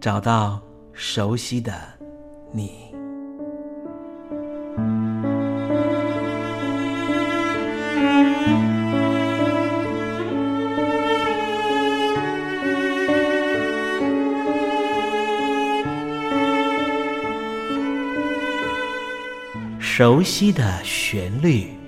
找到熟悉的你，熟悉的旋律。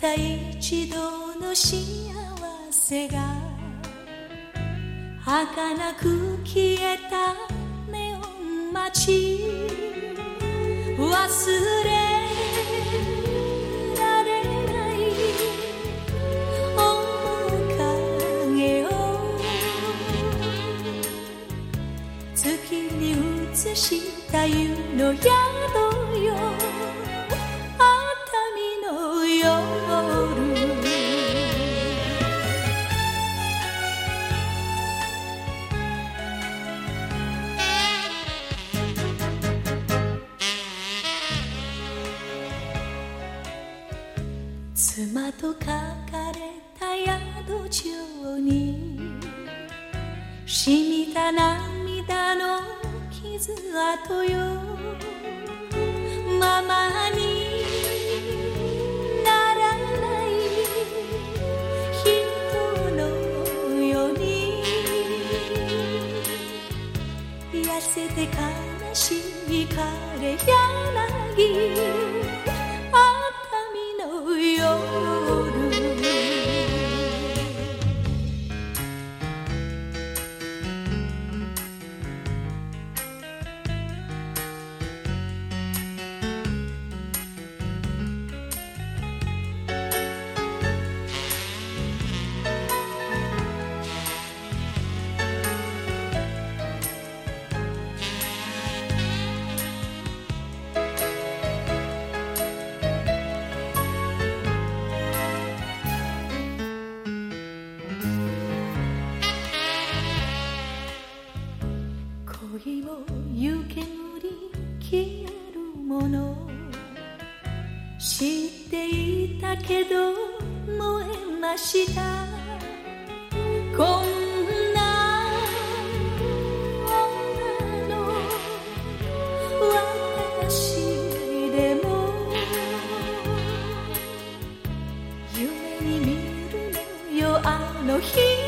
た一度の幸せが儚く消えたネオン街忘れられない面影を月に映した湯の山ママにならない人のように。痩せて悲しい恋も湯り消えるもの。知っていたけど燃えました。こんな女の私でも夢に見るのよあの日。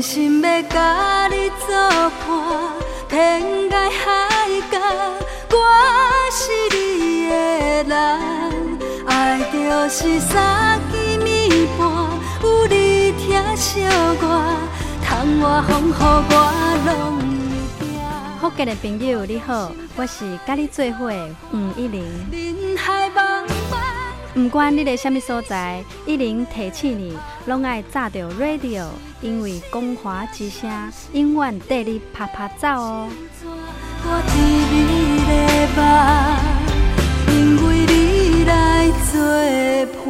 坚心要甲你作伴，天涯海角，我是你的人。爱就是三更暝半，有你疼惜我，窗外风雨我拢会惊。福建的朋友你好，我是甲你做伙的黄一玲。人海茫。不管你在什么所在，一零提醒你，拢爱炸着 radio，因为光华之声永远带你啪啪走哦。我伫你的梦，因为你来作伴。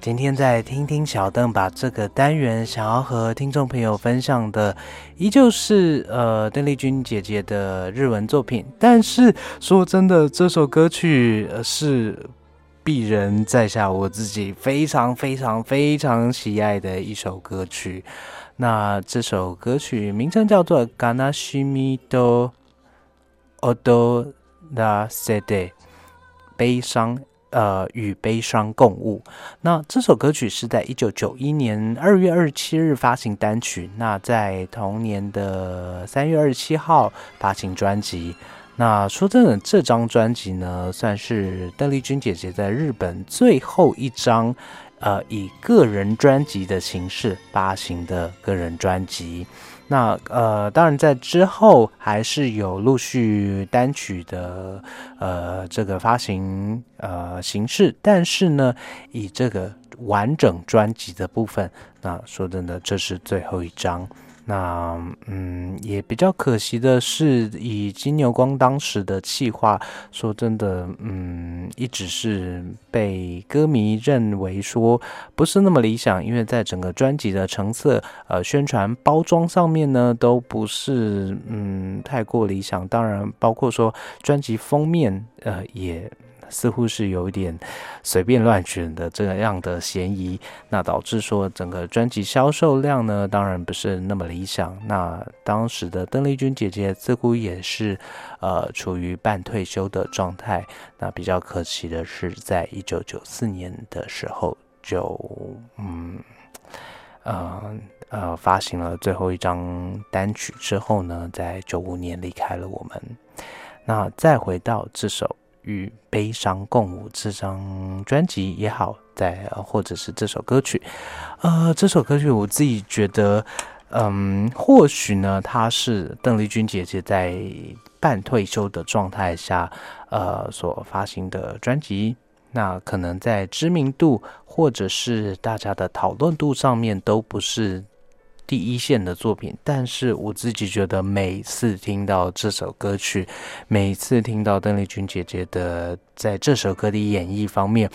今天在听听小邓把这个单元想要和听众朋友分享的，依旧是呃邓丽君姐姐的日文作品。但是说真的，这首歌曲是鄙人在下我自己非常非常非常喜爱的一首歌曲。那这首歌曲名称叫做《Ganashimi do Odo da Sede》，悲伤。呃，与悲伤共舞。那这首歌曲是在一九九一年二月二十七日发行单曲，那在同年的三月二十七号发行专辑。那说真的，这张专辑呢，算是邓丽君姐姐在日本最后一张，呃，以个人专辑的形式发行的个人专辑。那呃，当然在之后还是有陆续单曲的呃这个发行呃形式，但是呢，以这个完整专辑的部分，那说真的，这是最后一张。那嗯，也比较可惜的是，以金牛光当时的气话，说真的，嗯，一直是被歌迷认为说不是那么理想，因为在整个专辑的成色、呃宣传包装上面呢，都不是嗯太过理想。当然，包括说专辑封面，呃也。似乎是有一点随便乱选的这样的嫌疑，那导致说整个专辑销售量呢，当然不是那么理想。那当时的邓丽君姐姐似乎也是呃处于半退休的状态。那比较可惜的是，在一九九四年的时候就嗯呃呃发行了最后一张单曲之后呢，在九五年离开了我们。那再回到这首。与悲伤共舞这张专辑也好，在或者是这首歌曲，呃，这首歌曲我自己觉得，嗯，或许呢，它是邓丽君姐姐在半退休的状态下，呃，所发行的专辑，那可能在知名度或者是大家的讨论度上面都不是。第一线的作品，但是我自己觉得每次听到这首歌曲，每次听到邓丽君姐姐的在这首歌的演绎方面，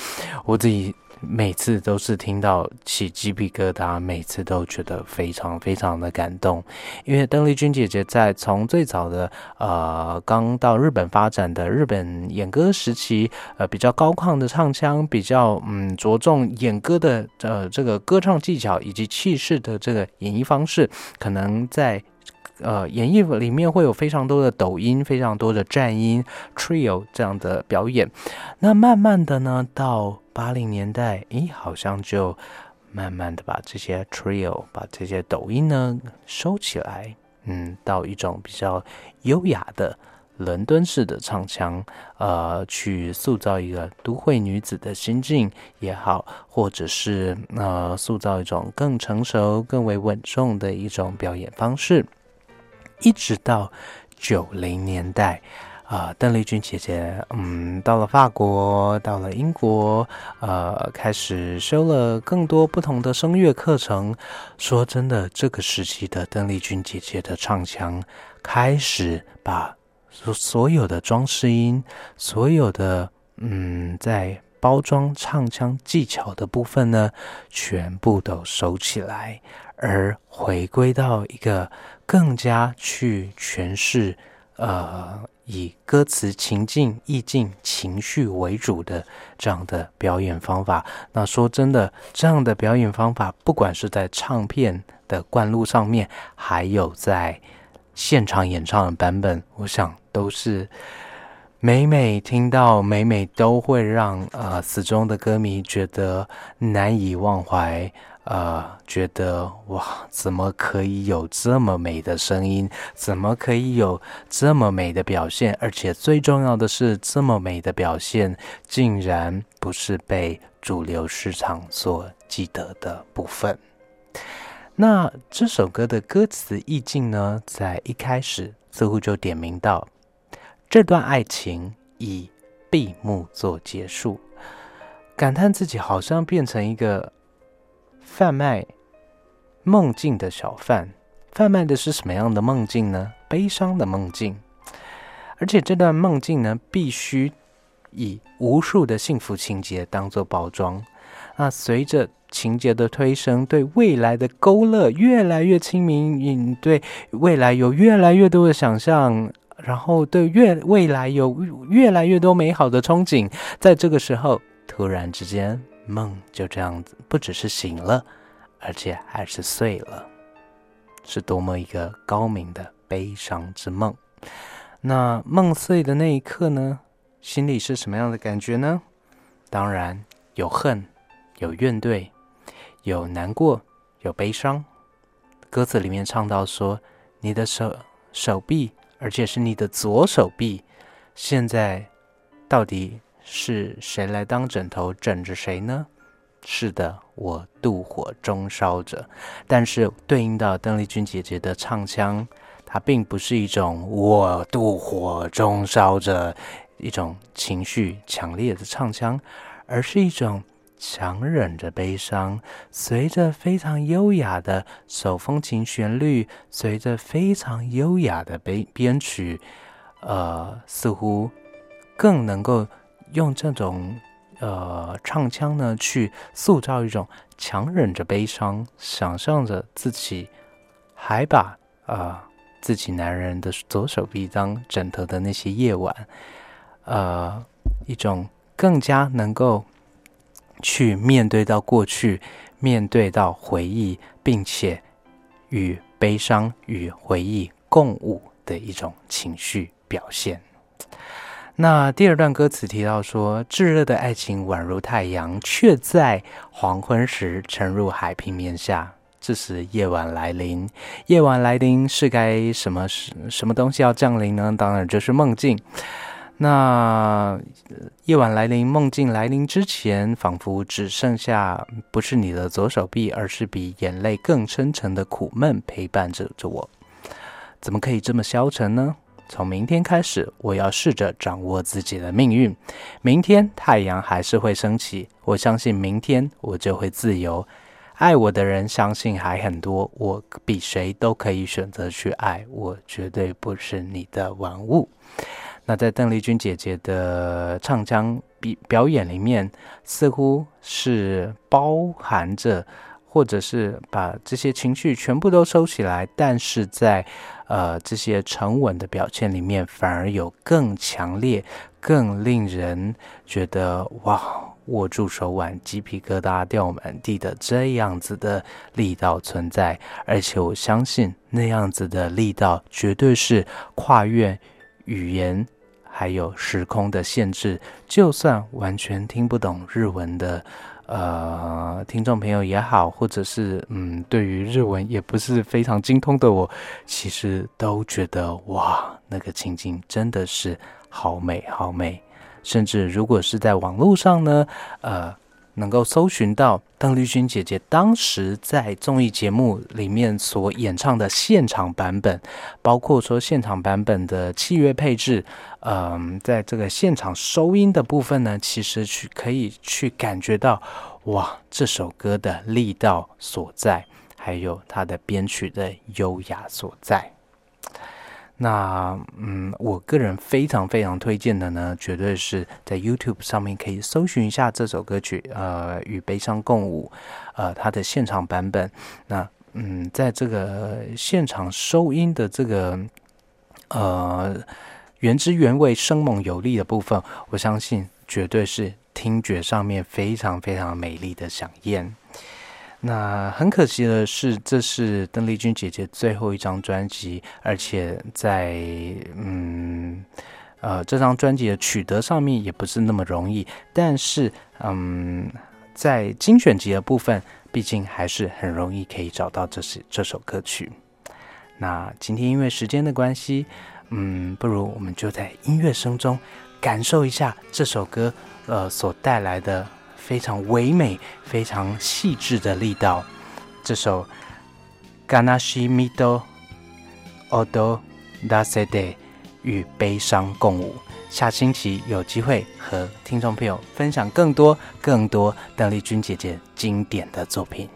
我自己。每次都是听到起鸡皮疙瘩，每次都觉得非常非常的感动。因为邓丽君姐姐在从最早的呃刚到日本发展的日本演歌时期，呃比较高亢的唱腔，比较嗯着重演歌的呃这个歌唱技巧以及气势的这个演绎方式，可能在呃演绎里面会有非常多的抖音、非常多的战音、trio 这样的表演。那慢慢的呢，到八零年代，诶，好像就慢慢的把这些 trio、把这些抖音呢收起来，嗯，到一种比较优雅的。伦敦式的唱腔，呃，去塑造一个都会女子的心境也好，或者是呃，塑造一种更成熟、更为稳重的一种表演方式，一直到九零年代，啊，邓丽君姐姐，嗯，到了法国，到了英国，呃，开始修了更多不同的声乐课程。说真的，这个时期的邓丽君姐姐的唱腔开始把。所所有的装饰音，所有的嗯，在包装唱腔技巧的部分呢，全部都收起来，而回归到一个更加去诠释，呃，以歌词情境、意境、情绪为主的这样的表演方法。那说真的，这样的表演方法，不管是在唱片的灌录上面，还有在现场演唱的版本，我想。都是每每听到，每每都会让呃死忠的歌迷觉得难以忘怀，呃，觉得哇，怎么可以有这么美的声音？怎么可以有这么美的表现？而且最重要的是，这么美的表现竟然不是被主流市场所记得的部分。那这首歌的歌词意境呢，在一开始似乎就点名到。这段爱情以闭幕做结束，感叹自己好像变成一个贩卖梦境的小贩。贩卖的是什么样的梦境呢？悲伤的梦境。而且这段梦境呢，必须以无数的幸福情节当做包装。那随着情节的推升，对未来的勾勒越来越清明，对未来有越来越多的想象。然后对越未来有越来越多美好的憧憬，在这个时候，突然之间梦就这样子，不只是醒了，而且还是碎了，是多么一个高明的悲伤之梦。那梦碎的那一刻呢，心里是什么样的感觉呢？当然有恨，有怨怼，有难过，有悲伤。歌词里面唱到说：“你的手手臂。”而且是你的左手臂，现在到底是谁来当枕头枕着谁呢？是的，我妒火中烧着。但是对应到邓丽君姐姐的唱腔，它并不是一种我妒火中烧着一种情绪强烈的唱腔，而是一种。强忍着悲伤，随着非常优雅的手风琴旋律，随着非常优雅的编编曲，呃，似乎更能够用这种呃唱腔呢，去塑造一种强忍着悲伤，想象着自己还把啊自己男人的左手臂当枕头的那些夜晚，呃，一种更加能够。去面对到过去，面对到回忆，并且与悲伤与回忆共舞的一种情绪表现。那第二段歌词提到说：“炙热的爱情宛如太阳，却在黄昏时沉入海平面下。这时夜晚来临，夜晚来临是该什么什什么东西要降临呢？当然就是梦境。”那夜晚来临，梦境来临之前，仿佛只剩下不是你的左手臂，而是比眼泪更深沉的苦闷陪伴着着我。怎么可以这么消沉呢？从明天开始，我要试着掌握自己的命运。明天太阳还是会升起，我相信明天我就会自由。爱我的人相信还很多，我比谁都可以选择去爱，我绝对不是你的玩物。那在邓丽君姐姐的唱腔表表演里面，似乎是包含着，或者是把这些情绪全部都收起来，但是在呃这些沉稳的表现里面，反而有更强烈、更令人觉得哇，握住手腕，鸡皮疙瘩掉满地的这样子的力道存在，而且我相信那样子的力道绝对是跨越语言还有时空的限制。就算完全听不懂日文的呃听众朋友也好，或者是嗯对于日文也不是非常精通的我，其实都觉得哇，那个情景真的是好美好美。甚至如果是在网络上呢，呃，能够搜寻到邓丽君姐姐当时在综艺节目里面所演唱的现场版本，包括说现场版本的器乐配置，嗯，在这个现场收音的部分呢，其实去可以去感觉到，哇，这首歌的力道所在，还有它的编曲的优雅所在。那嗯，我个人非常非常推荐的呢，绝对是在 YouTube 上面可以搜寻一下这首歌曲，呃，与悲伤共舞，呃，它的现场版本。那嗯，在这个现场收音的这个呃原汁原味、生猛有力的部分，我相信绝对是听觉上面非常非常美丽的响宴。那很可惜的是，这是邓丽君姐姐最后一张专辑，而且在嗯呃这张专辑的取得上面也不是那么容易。但是嗯，在精选集的部分，毕竟还是很容易可以找到这是这首歌曲。那今天因为时间的关系，嗯，不如我们就在音乐声中感受一下这首歌呃所带来的。非常唯美、非常细致的力道。这首《Ganashi Mido Odo Dasede》与悲伤共舞。下星期有机会和听众朋友分享更多、更多邓丽君姐姐经典的作品。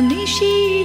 Nishi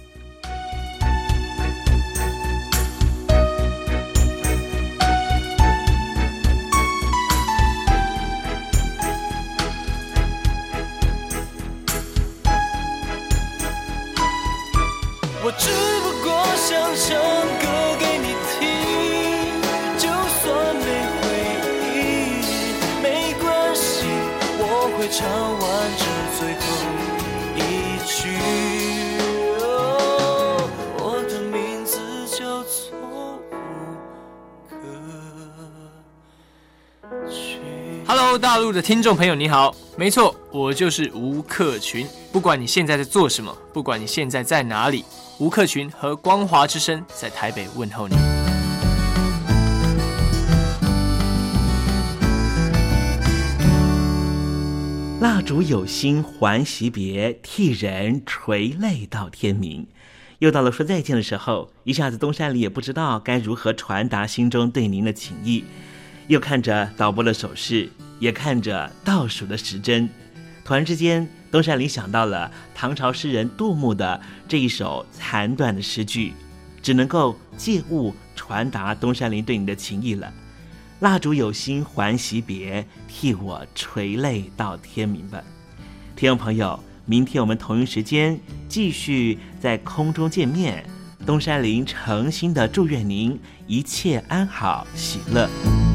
陆的听众朋友，你好，没错，我就是吴克群。不管你现在在做什么，不管你现在在哪里，吴克群和光华之声在台北问候你。蜡烛有心还惜别，替人垂泪到天明。又到了说再见的时候，一下子东山里也不知道该如何传达心中对您的情意。又看着导播的手势，也看着倒数的时针，突然之间，东山林想到了唐朝诗人杜牧的这一首残短的诗句，只能够借物传达东山林对你的情意了。蜡烛有心还惜别，替我垂泪到天明吧。听众朋友，明天我们同一时间继续在空中见面。东山林诚心的祝愿您一切安好，喜乐。